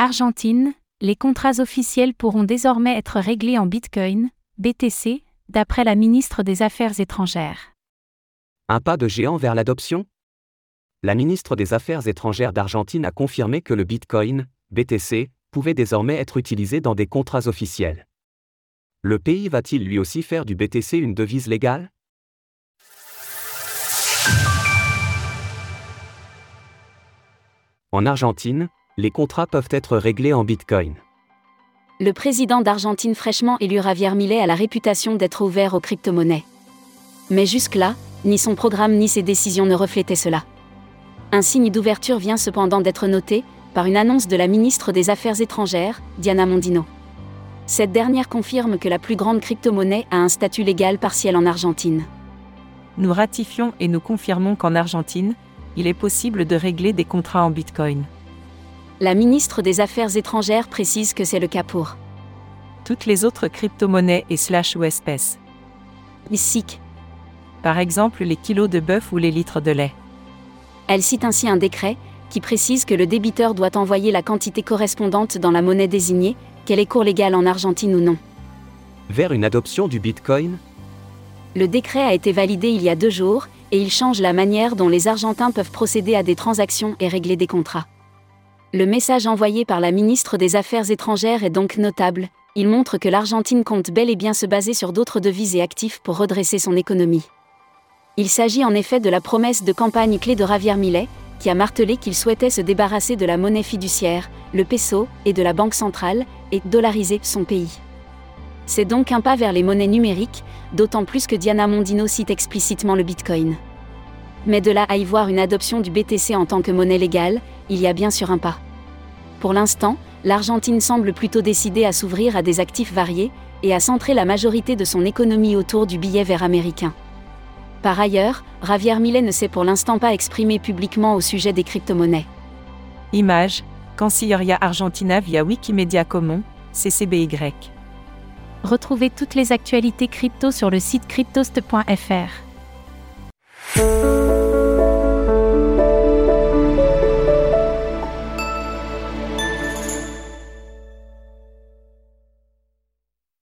Argentine, les contrats officiels pourront désormais être réglés en Bitcoin, BTC, d'après la ministre des Affaires étrangères. Un pas de géant vers l'adoption? La ministre des Affaires étrangères d'Argentine a confirmé que le Bitcoin, BTC, pouvait désormais être utilisé dans des contrats officiels. Le pays va-t-il lui aussi faire du BTC une devise légale? En Argentine, les contrats peuvent être réglés en Bitcoin. Le président d'Argentine fraîchement élu Javier Milei a la réputation d'être ouvert aux crypto-monnaies. Mais jusque-là, ni son programme ni ses décisions ne reflétaient cela. Un signe d'ouverture vient cependant d'être noté, par une annonce de la ministre des Affaires étrangères, Diana Mondino. Cette dernière confirme que la plus grande crypto-monnaie a un statut légal partiel en Argentine. Nous ratifions et nous confirmons qu'en Argentine, il est possible de régler des contrats en Bitcoin. La ministre des Affaires étrangères précise que c'est le cas pour toutes les autres crypto-monnaies et slash ou espèces. SIC. Par exemple les kilos de bœuf ou les litres de lait. Elle cite ainsi un décret qui précise que le débiteur doit envoyer la quantité correspondante dans la monnaie désignée, qu'elle est cours légale en Argentine ou non. Vers une adoption du Bitcoin? Le décret a été validé il y a deux jours, et il change la manière dont les Argentins peuvent procéder à des transactions et régler des contrats. Le message envoyé par la ministre des Affaires étrangères est donc notable, il montre que l'Argentine compte bel et bien se baser sur d'autres devises et actifs pour redresser son économie. Il s'agit en effet de la promesse de campagne clé de Javier Millet, qui a martelé qu'il souhaitait se débarrasser de la monnaie fiduciaire, le peso, et de la banque centrale, et dollariser son pays. C'est donc un pas vers les monnaies numériques, d'autant plus que Diana Mondino cite explicitement le Bitcoin. Mais de là à y voir une adoption du BTC en tant que monnaie légale, il y a bien sûr un pas. Pour l'instant, l'Argentine semble plutôt décidée à s'ouvrir à des actifs variés, et à centrer la majorité de son économie autour du billet vert américain. Par ailleurs, Javier Millet ne s'est pour l'instant pas exprimé publiquement au sujet des crypto-monnaies. Image, Cancilleria Argentina via Wikimedia Commons, CCBY. Retrouvez toutes les actualités crypto sur le site cryptost.fr.